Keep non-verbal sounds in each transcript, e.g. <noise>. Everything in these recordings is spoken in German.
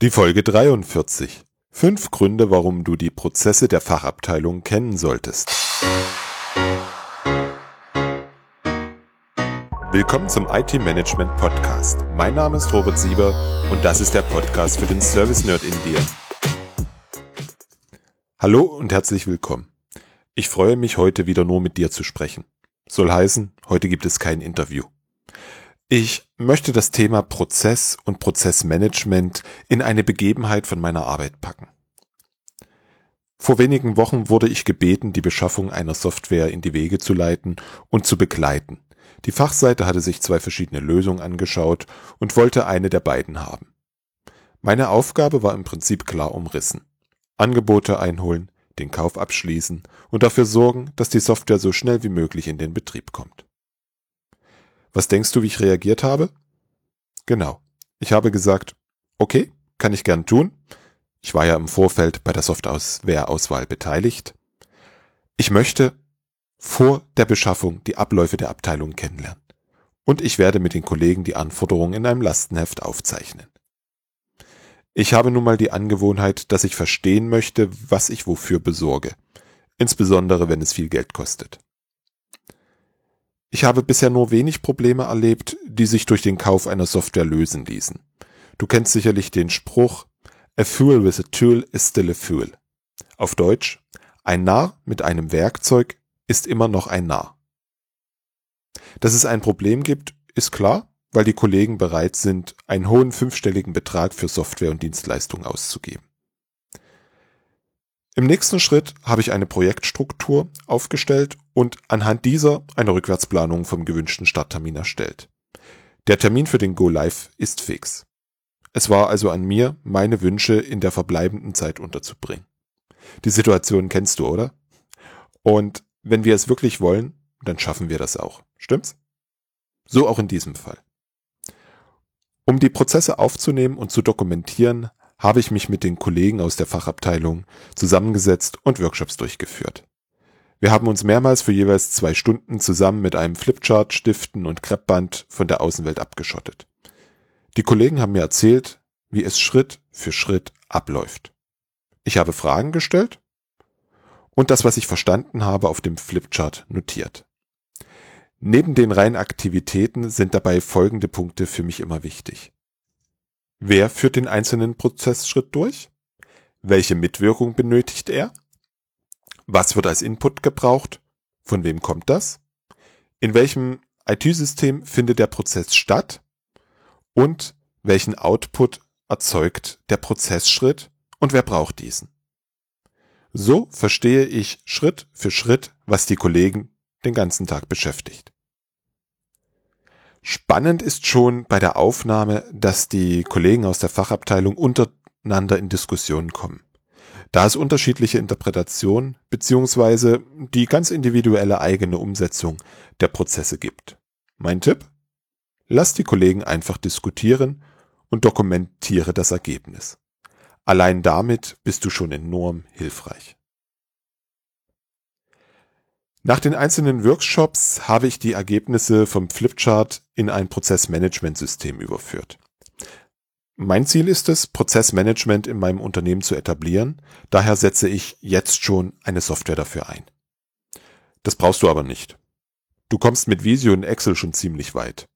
Die Folge 43. Fünf Gründe, warum du die Prozesse der Fachabteilung kennen solltest. Willkommen zum IT Management Podcast. Mein Name ist Robert Sieber und das ist der Podcast für den Service Nerd in dir. Hallo und herzlich willkommen. Ich freue mich heute wieder nur mit dir zu sprechen. Soll heißen, heute gibt es kein Interview. Ich möchte das Thema Prozess und Prozessmanagement in eine Begebenheit von meiner Arbeit packen. Vor wenigen Wochen wurde ich gebeten, die Beschaffung einer Software in die Wege zu leiten und zu begleiten. Die Fachseite hatte sich zwei verschiedene Lösungen angeschaut und wollte eine der beiden haben. Meine Aufgabe war im Prinzip klar umrissen. Angebote einholen, den Kauf abschließen und dafür sorgen, dass die Software so schnell wie möglich in den Betrieb kommt. Was denkst du, wie ich reagiert habe? Genau. Ich habe gesagt, okay, kann ich gern tun. Ich war ja im Vorfeld bei der Software-Auswahl beteiligt. Ich möchte vor der Beschaffung die Abläufe der Abteilung kennenlernen. Und ich werde mit den Kollegen die Anforderungen in einem Lastenheft aufzeichnen. Ich habe nun mal die Angewohnheit, dass ich verstehen möchte, was ich wofür besorge. Insbesondere wenn es viel Geld kostet. Ich habe bisher nur wenig Probleme erlebt, die sich durch den Kauf einer Software lösen ließen. Du kennst sicherlich den Spruch, a fool with a tool is still a fool. Auf Deutsch, ein Narr mit einem Werkzeug ist immer noch ein Narr. Dass es ein Problem gibt, ist klar, weil die Kollegen bereit sind, einen hohen fünfstelligen Betrag für Software und Dienstleistungen auszugeben. Im nächsten Schritt habe ich eine Projektstruktur aufgestellt und anhand dieser eine Rückwärtsplanung vom gewünschten Starttermin erstellt. Der Termin für den Go Live ist fix. Es war also an mir, meine Wünsche in der verbleibenden Zeit unterzubringen. Die Situation kennst du, oder? Und wenn wir es wirklich wollen, dann schaffen wir das auch. Stimmt's? So auch in diesem Fall. Um die Prozesse aufzunehmen und zu dokumentieren, habe ich mich mit den Kollegen aus der Fachabteilung zusammengesetzt und Workshops durchgeführt. Wir haben uns mehrmals für jeweils zwei Stunden zusammen mit einem Flipchart, Stiften und Kreppband von der Außenwelt abgeschottet. Die Kollegen haben mir erzählt, wie es Schritt für Schritt abläuft. Ich habe Fragen gestellt und das, was ich verstanden habe, auf dem Flipchart notiert. Neben den reinen Aktivitäten sind dabei folgende Punkte für mich immer wichtig. Wer führt den einzelnen Prozessschritt durch? Welche Mitwirkung benötigt er? Was wird als Input gebraucht? Von wem kommt das? In welchem IT-System findet der Prozess statt? Und welchen Output erzeugt der Prozessschritt und wer braucht diesen? So verstehe ich Schritt für Schritt, was die Kollegen den ganzen Tag beschäftigt. Spannend ist schon bei der Aufnahme, dass die Kollegen aus der Fachabteilung untereinander in Diskussionen kommen. Da es unterschiedliche Interpretationen beziehungsweise die ganz individuelle eigene Umsetzung der Prozesse gibt. Mein Tipp? Lass die Kollegen einfach diskutieren und dokumentiere das Ergebnis. Allein damit bist du schon enorm hilfreich. Nach den einzelnen Workshops habe ich die Ergebnisse vom Flipchart in ein Prozessmanagementsystem überführt. Mein Ziel ist es, Prozessmanagement in meinem Unternehmen zu etablieren, daher setze ich jetzt schon eine Software dafür ein. Das brauchst du aber nicht. Du kommst mit Visio und Excel schon ziemlich weit.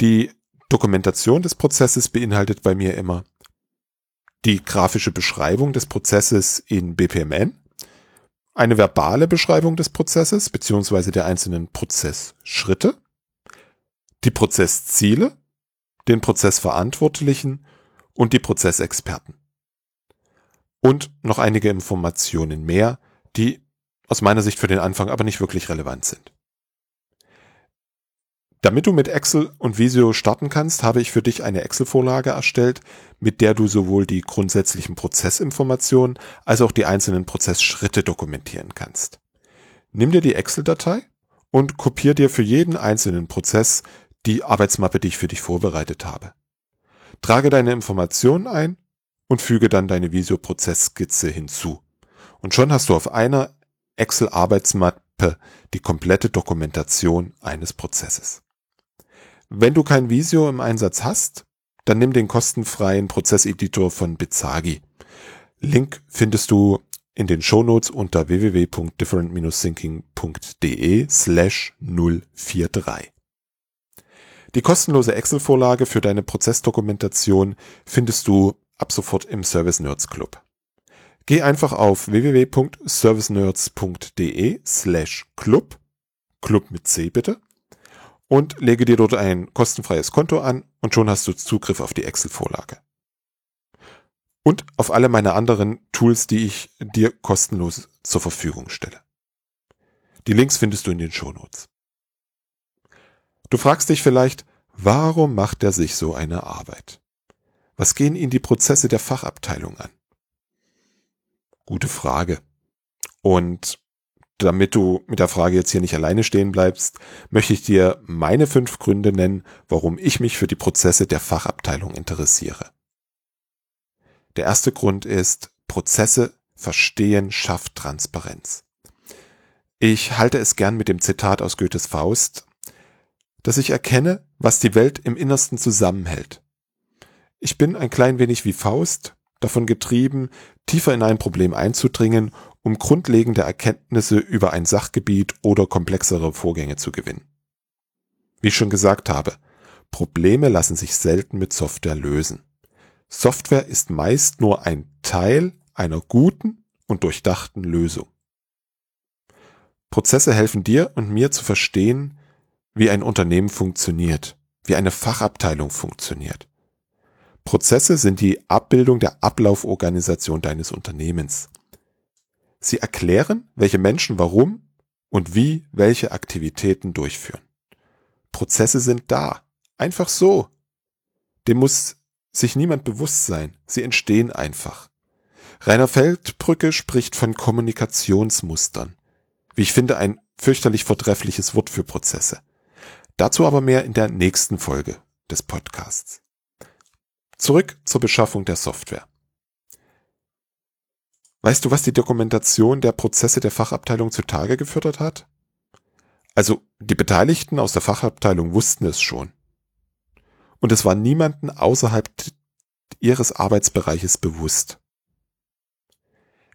Die Dokumentation des Prozesses beinhaltet bei mir immer die grafische Beschreibung des Prozesses in BPMN, eine verbale Beschreibung des Prozesses beziehungsweise der einzelnen Prozessschritte, die Prozessziele, den Prozessverantwortlichen und die Prozessexperten. Und noch einige Informationen mehr, die aus meiner Sicht für den Anfang aber nicht wirklich relevant sind. Damit du mit Excel und Visio starten kannst, habe ich für dich eine Excel-Vorlage erstellt, mit der du sowohl die grundsätzlichen Prozessinformationen als auch die einzelnen Prozessschritte dokumentieren kannst. Nimm dir die Excel-Datei und kopier dir für jeden einzelnen Prozess die Arbeitsmappe, die ich für dich vorbereitet habe. Trage deine Informationen ein und füge dann deine Visio-Prozessskizze hinzu. Und schon hast du auf einer Excel-Arbeitsmappe die komplette Dokumentation eines Prozesses. Wenn du kein Visio im Einsatz hast, dann nimm den kostenfreien Prozesseditor von Bizagi. Link findest du in den Shownotes unter www.different-thinking.de slash 043. Die kostenlose Excel-Vorlage für deine Prozessdokumentation findest du ab sofort im Service Nerds Club. Geh einfach auf www.servicenerds.de slash club, Club mit C bitte, und lege dir dort ein kostenfreies Konto an und schon hast du Zugriff auf die Excel-Vorlage und auf alle meine anderen Tools, die ich dir kostenlos zur Verfügung stelle. Die Links findest du in den Shownotes. Du fragst dich vielleicht, warum macht er sich so eine Arbeit? Was gehen ihn die Prozesse der Fachabteilung an? Gute Frage. Und damit du mit der Frage jetzt hier nicht alleine stehen bleibst, möchte ich dir meine fünf Gründe nennen, warum ich mich für die Prozesse der Fachabteilung interessiere. Der erste Grund ist, Prozesse verstehen schafft Transparenz. Ich halte es gern mit dem Zitat aus Goethes Faust, dass ich erkenne, was die Welt im Innersten zusammenhält. Ich bin ein klein wenig wie Faust, davon getrieben, tiefer in ein Problem einzudringen, um grundlegende Erkenntnisse über ein Sachgebiet oder komplexere Vorgänge zu gewinnen. Wie ich schon gesagt habe, Probleme lassen sich selten mit Software lösen. Software ist meist nur ein Teil einer guten und durchdachten Lösung. Prozesse helfen dir und mir zu verstehen, wie ein Unternehmen funktioniert, wie eine Fachabteilung funktioniert. Prozesse sind die Abbildung der Ablauforganisation deines Unternehmens. Sie erklären, welche Menschen warum und wie welche Aktivitäten durchführen. Prozesse sind da. Einfach so. Dem muss sich niemand bewusst sein. Sie entstehen einfach. Rainer Feldbrücke spricht von Kommunikationsmustern. Wie ich finde, ein fürchterlich vortreffliches Wort für Prozesse. Dazu aber mehr in der nächsten Folge des Podcasts. Zurück zur Beschaffung der Software. Weißt du, was die Dokumentation der Prozesse der Fachabteilung zutage gefördert hat? Also die Beteiligten aus der Fachabteilung wussten es schon und es war niemanden außerhalb ihres Arbeitsbereiches bewusst.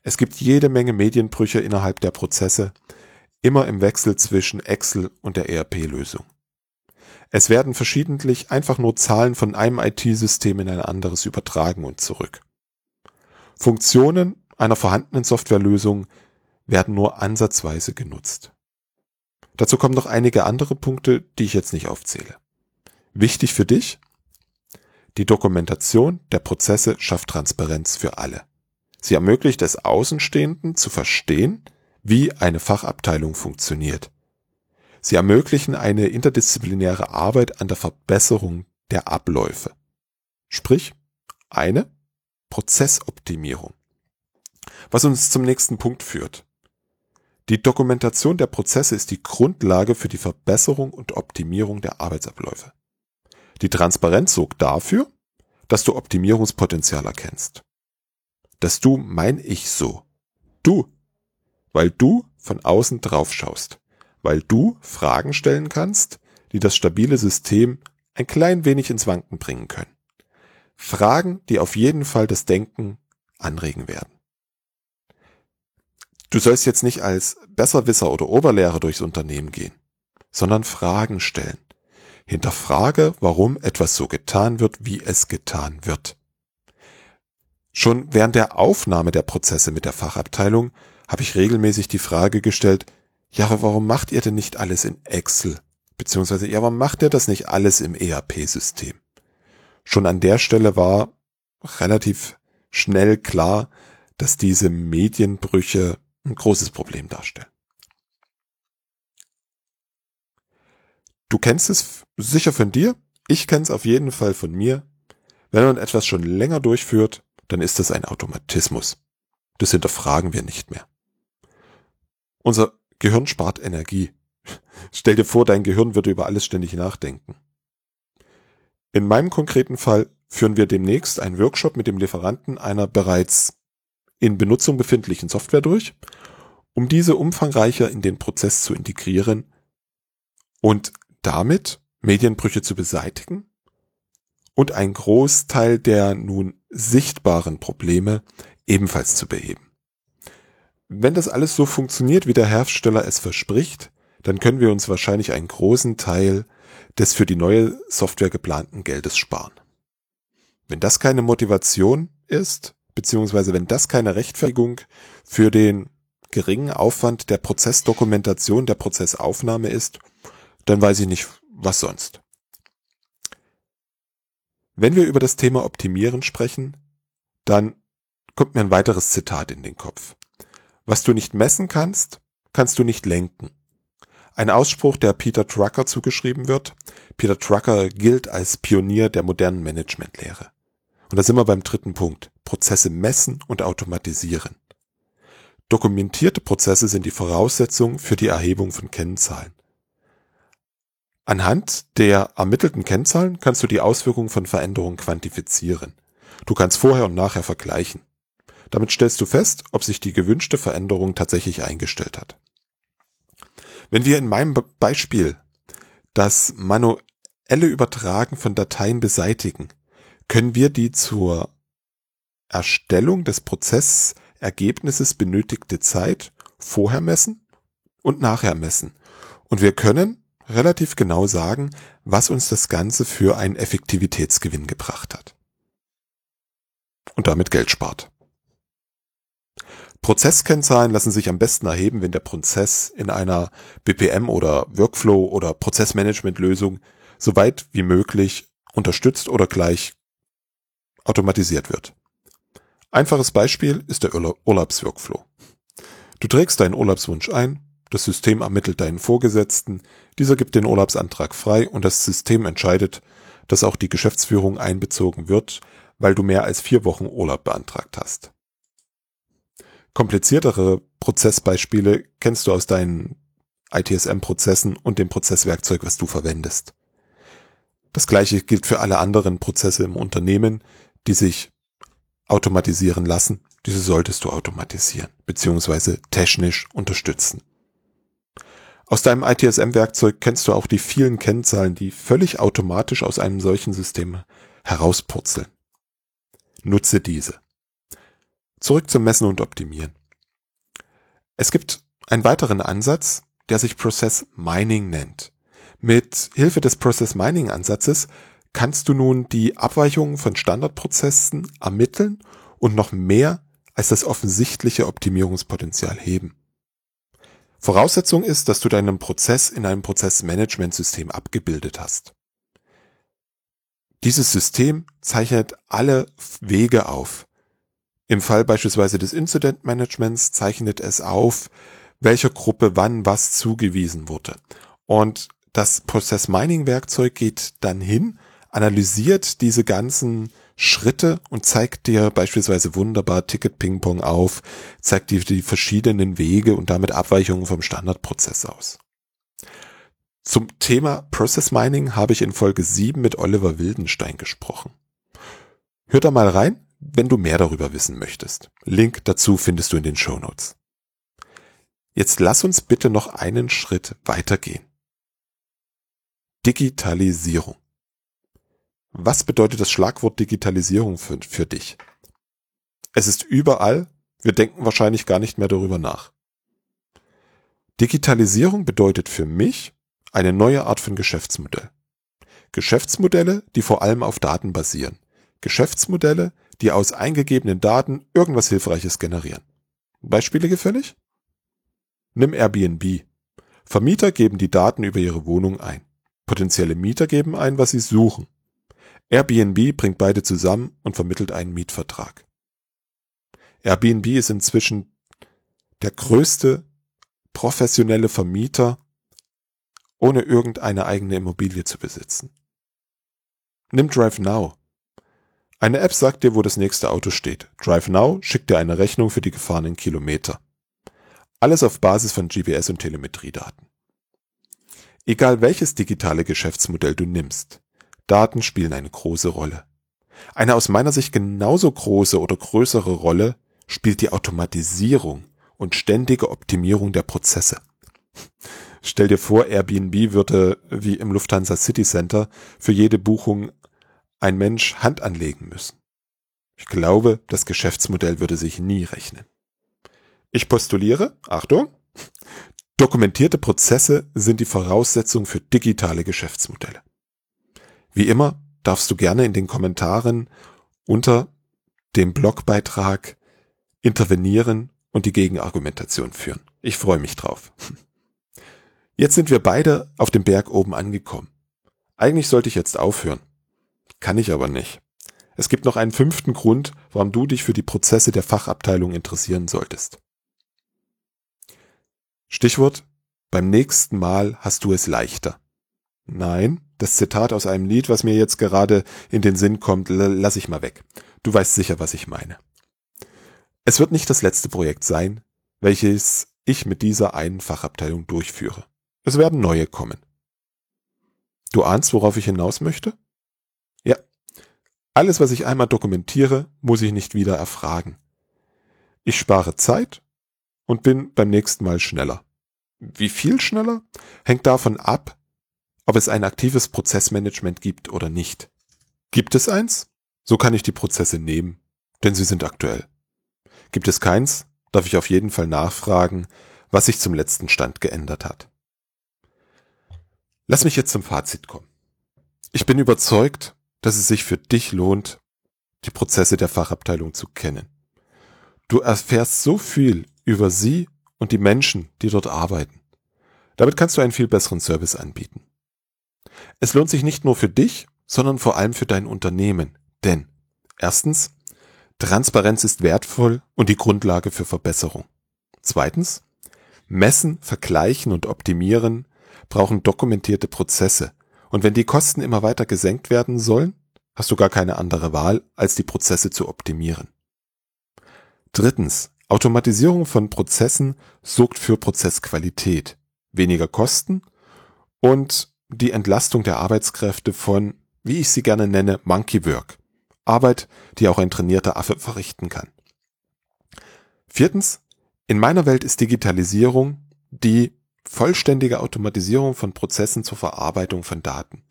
Es gibt jede Menge Medienbrüche innerhalb der Prozesse, immer im Wechsel zwischen Excel und der ERP-Lösung. Es werden verschiedentlich einfach nur Zahlen von einem IT-System in ein anderes übertragen und zurück. Funktionen einer vorhandenen Softwarelösung werden nur ansatzweise genutzt. Dazu kommen noch einige andere Punkte, die ich jetzt nicht aufzähle. Wichtig für dich? Die Dokumentation der Prozesse schafft Transparenz für alle. Sie ermöglicht es Außenstehenden zu verstehen, wie eine Fachabteilung funktioniert. Sie ermöglichen eine interdisziplinäre Arbeit an der Verbesserung der Abläufe. Sprich, eine Prozessoptimierung. Was uns zum nächsten Punkt führt. Die Dokumentation der Prozesse ist die Grundlage für die Verbesserung und Optimierung der Arbeitsabläufe. Die Transparenz sorgt dafür, dass du Optimierungspotenzial erkennst. Dass du mein Ich so. Du. Weil du von außen drauf schaust. Weil du Fragen stellen kannst, die das stabile System ein klein wenig ins Wanken bringen können. Fragen, die auf jeden Fall das Denken anregen werden. Du sollst jetzt nicht als Besserwisser oder Oberlehrer durchs Unternehmen gehen, sondern Fragen stellen. Hinterfrage, warum etwas so getan wird, wie es getan wird. Schon während der Aufnahme der Prozesse mit der Fachabteilung habe ich regelmäßig die Frage gestellt, ja, aber warum macht ihr denn nicht alles in Excel? Beziehungsweise, ja, warum macht ihr das nicht alles im ERP-System? Schon an der Stelle war relativ schnell klar, dass diese Medienbrüche ein großes Problem darstellen. Du kennst es sicher von dir. Ich kenne es auf jeden Fall von mir. Wenn man etwas schon länger durchführt, dann ist das ein Automatismus. Das hinterfragen wir nicht mehr. Unser Gehirn spart Energie. <laughs> Stell dir vor, dein Gehirn würde über alles ständig nachdenken. In meinem konkreten Fall führen wir demnächst einen Workshop mit dem Lieferanten einer bereits in Benutzung befindlichen Software durch, um diese umfangreicher in den Prozess zu integrieren und damit Medienbrüche zu beseitigen und ein Großteil der nun sichtbaren Probleme ebenfalls zu beheben. Wenn das alles so funktioniert, wie der Hersteller es verspricht, dann können wir uns wahrscheinlich einen großen Teil des für die neue Software geplanten Geldes sparen. Wenn das keine Motivation ist, beziehungsweise wenn das keine Rechtfertigung für den geringen Aufwand der Prozessdokumentation, der Prozessaufnahme ist, dann weiß ich nicht, was sonst. Wenn wir über das Thema Optimieren sprechen, dann kommt mir ein weiteres Zitat in den Kopf. Was du nicht messen kannst, kannst du nicht lenken. Ein Ausspruch, der Peter Drucker zugeschrieben wird. Peter Drucker gilt als Pionier der modernen Managementlehre. Und da sind wir beim dritten Punkt. Prozesse messen und automatisieren. Dokumentierte Prozesse sind die Voraussetzung für die Erhebung von Kennzahlen. Anhand der ermittelten Kennzahlen kannst du die Auswirkungen von Veränderungen quantifizieren. Du kannst vorher und nachher vergleichen. Damit stellst du fest, ob sich die gewünschte Veränderung tatsächlich eingestellt hat. Wenn wir in meinem Beispiel das manuelle Übertragen von Dateien beseitigen, können wir die zur Erstellung des Prozessergebnisses benötigte Zeit vorher messen und nachher messen. Und wir können relativ genau sagen, was uns das Ganze für einen Effektivitätsgewinn gebracht hat. Und damit Geld spart. Prozesskennzahlen lassen sich am besten erheben, wenn der Prozess in einer BPM oder Workflow oder Prozessmanagement-Lösung so weit wie möglich unterstützt oder gleich automatisiert wird. Einfaches Beispiel ist der Urlaubsworkflow. Du trägst deinen Urlaubswunsch ein, das System ermittelt deinen Vorgesetzten, dieser gibt den Urlaubsantrag frei und das System entscheidet, dass auch die Geschäftsführung einbezogen wird, weil du mehr als vier Wochen Urlaub beantragt hast. Kompliziertere Prozessbeispiele kennst du aus deinen ITSM-Prozessen und dem Prozesswerkzeug, was du verwendest. Das gleiche gilt für alle anderen Prozesse im Unternehmen, die sich automatisieren lassen. Diese solltest du automatisieren, beziehungsweise technisch unterstützen. Aus deinem ITSM-Werkzeug kennst du auch die vielen Kennzahlen, die völlig automatisch aus einem solchen System herauspurzeln. Nutze diese. Zurück zum Messen und Optimieren. Es gibt einen weiteren Ansatz, der sich Process Mining nennt. Mit Hilfe des Process Mining Ansatzes kannst du nun die Abweichungen von Standardprozessen ermitteln und noch mehr als das offensichtliche Optimierungspotenzial heben. Voraussetzung ist, dass du deinen Prozess in einem Prozessmanagementsystem abgebildet hast. Dieses System zeichnet alle Wege auf. Im Fall beispielsweise des Incident Managements zeichnet es auf, welcher Gruppe wann was zugewiesen wurde. Und das Prozess Mining Werkzeug geht dann hin, analysiert diese ganzen Schritte und zeigt dir beispielsweise wunderbar Ticket Ping Pong auf, zeigt dir die verschiedenen Wege und damit Abweichungen vom Standardprozess aus. Zum Thema Process Mining habe ich in Folge 7 mit Oliver Wildenstein gesprochen. Hör da mal rein, wenn du mehr darüber wissen möchtest. Link dazu findest du in den Show Notes. Jetzt lass uns bitte noch einen Schritt weitergehen. Digitalisierung. Was bedeutet das Schlagwort Digitalisierung für, für dich? Es ist überall, wir denken wahrscheinlich gar nicht mehr darüber nach. Digitalisierung bedeutet für mich eine neue Art von Geschäftsmodell. Geschäftsmodelle, die vor allem auf Daten basieren. Geschäftsmodelle, die aus eingegebenen Daten irgendwas Hilfreiches generieren. Beispiele gefällig? Nimm Airbnb. Vermieter geben die Daten über ihre Wohnung ein. Potenzielle Mieter geben ein, was sie suchen. Airbnb bringt beide zusammen und vermittelt einen Mietvertrag. Airbnb ist inzwischen der größte professionelle Vermieter, ohne irgendeine eigene Immobilie zu besitzen. Nimm Drive Now. Eine App sagt dir, wo das nächste Auto steht. Drive Now schickt dir eine Rechnung für die gefahrenen Kilometer. Alles auf Basis von GPS und Telemetriedaten. Egal welches digitale Geschäftsmodell du nimmst, Daten spielen eine große Rolle. Eine aus meiner Sicht genauso große oder größere Rolle spielt die Automatisierung und ständige Optimierung der Prozesse. Stell dir vor, Airbnb würde wie im Lufthansa City Center für jede Buchung ein Mensch Hand anlegen müssen. Ich glaube, das Geschäftsmodell würde sich nie rechnen. Ich postuliere, Achtung, dokumentierte Prozesse sind die Voraussetzung für digitale Geschäftsmodelle. Wie immer darfst du gerne in den Kommentaren unter dem Blogbeitrag intervenieren und die Gegenargumentation führen. Ich freue mich drauf. Jetzt sind wir beide auf dem Berg oben angekommen. Eigentlich sollte ich jetzt aufhören. Kann ich aber nicht. Es gibt noch einen fünften Grund, warum du dich für die Prozesse der Fachabteilung interessieren solltest. Stichwort, beim nächsten Mal hast du es leichter. Nein, das Zitat aus einem Lied, was mir jetzt gerade in den Sinn kommt, lass ich mal weg. Du weißt sicher, was ich meine. Es wird nicht das letzte Projekt sein, welches ich mit dieser einen Fachabteilung durchführe. Es werden neue kommen. Du ahnst, worauf ich hinaus möchte? Ja. Alles, was ich einmal dokumentiere, muss ich nicht wieder erfragen. Ich spare Zeit und bin beim nächsten Mal schneller. Wie viel schneller? Hängt davon ab, ob es ein aktives Prozessmanagement gibt oder nicht. Gibt es eins? So kann ich die Prozesse nehmen, denn sie sind aktuell. Gibt es keins, darf ich auf jeden Fall nachfragen, was sich zum letzten Stand geändert hat. Lass mich jetzt zum Fazit kommen. Ich bin überzeugt, dass es sich für dich lohnt, die Prozesse der Fachabteilung zu kennen. Du erfährst so viel über sie und die Menschen, die dort arbeiten. Damit kannst du einen viel besseren Service anbieten. Es lohnt sich nicht nur für dich, sondern vor allem für dein Unternehmen. Denn erstens, Transparenz ist wertvoll und die Grundlage für Verbesserung. Zweitens, messen, vergleichen und optimieren brauchen dokumentierte Prozesse. Und wenn die Kosten immer weiter gesenkt werden sollen, hast du gar keine andere Wahl, als die Prozesse zu optimieren. Drittens, Automatisierung von Prozessen sorgt für Prozessqualität, weniger Kosten und die Entlastung der Arbeitskräfte von, wie ich sie gerne nenne, Monkey Work. Arbeit, die auch ein trainierter Affe verrichten kann. Viertens, in meiner Welt ist Digitalisierung die vollständige Automatisierung von Prozessen zur Verarbeitung von Daten.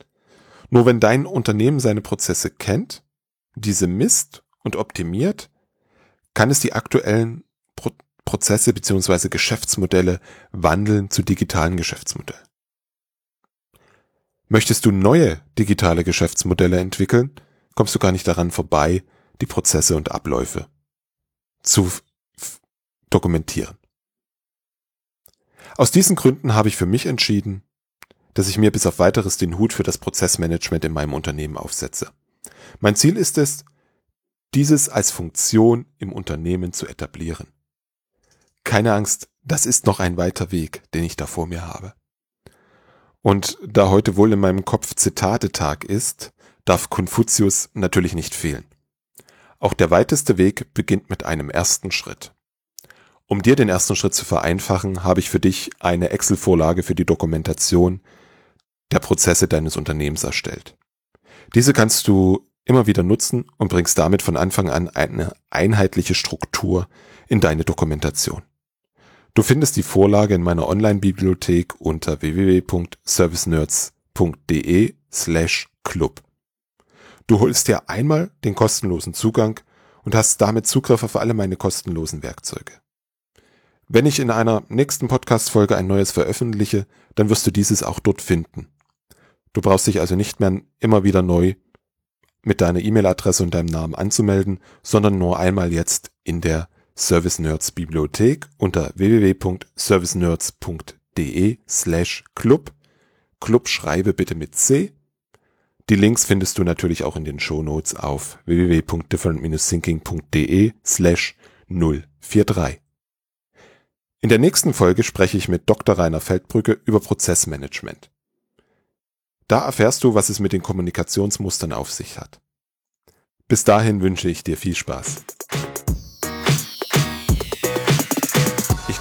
Nur wenn dein Unternehmen seine Prozesse kennt, diese misst und optimiert, kann es die aktuellen Pro Prozesse bzw. Geschäftsmodelle wandeln zu digitalen Geschäftsmodellen. Möchtest du neue digitale Geschäftsmodelle entwickeln, kommst du gar nicht daran vorbei, die Prozesse und Abläufe zu dokumentieren. Aus diesen Gründen habe ich für mich entschieden, dass ich mir bis auf weiteres den Hut für das Prozessmanagement in meinem Unternehmen aufsetze. Mein Ziel ist es, dieses als Funktion im Unternehmen zu etablieren. Keine Angst, das ist noch ein weiter Weg, den ich da vor mir habe. Und da heute wohl in meinem Kopf Zitatetag ist, darf Konfuzius natürlich nicht fehlen. Auch der weiteste Weg beginnt mit einem ersten Schritt. Um dir den ersten Schritt zu vereinfachen, habe ich für dich eine Excel-Vorlage für die Dokumentation der Prozesse deines Unternehmens erstellt. Diese kannst du immer wieder nutzen und bringst damit von Anfang an eine einheitliche Struktur in deine Dokumentation. Du findest die Vorlage in meiner Online-Bibliothek unter www.servicenerds.de slash club. Du holst dir einmal den kostenlosen Zugang und hast damit Zugriff auf alle meine kostenlosen Werkzeuge. Wenn ich in einer nächsten Podcast-Folge ein neues veröffentliche, dann wirst du dieses auch dort finden. Du brauchst dich also nicht mehr immer wieder neu mit deiner E-Mail-Adresse und deinem Namen anzumelden, sondern nur einmal jetzt in der Service Nerds Bibliothek unter www.servicenerds.de slash club. Club schreibe bitte mit C. Die Links findest du natürlich auch in den Show Notes auf www.different-thinking.de slash 043. In der nächsten Folge spreche ich mit Dr. Rainer Feldbrücke über Prozessmanagement. Da erfährst du, was es mit den Kommunikationsmustern auf sich hat. Bis dahin wünsche ich dir viel Spaß.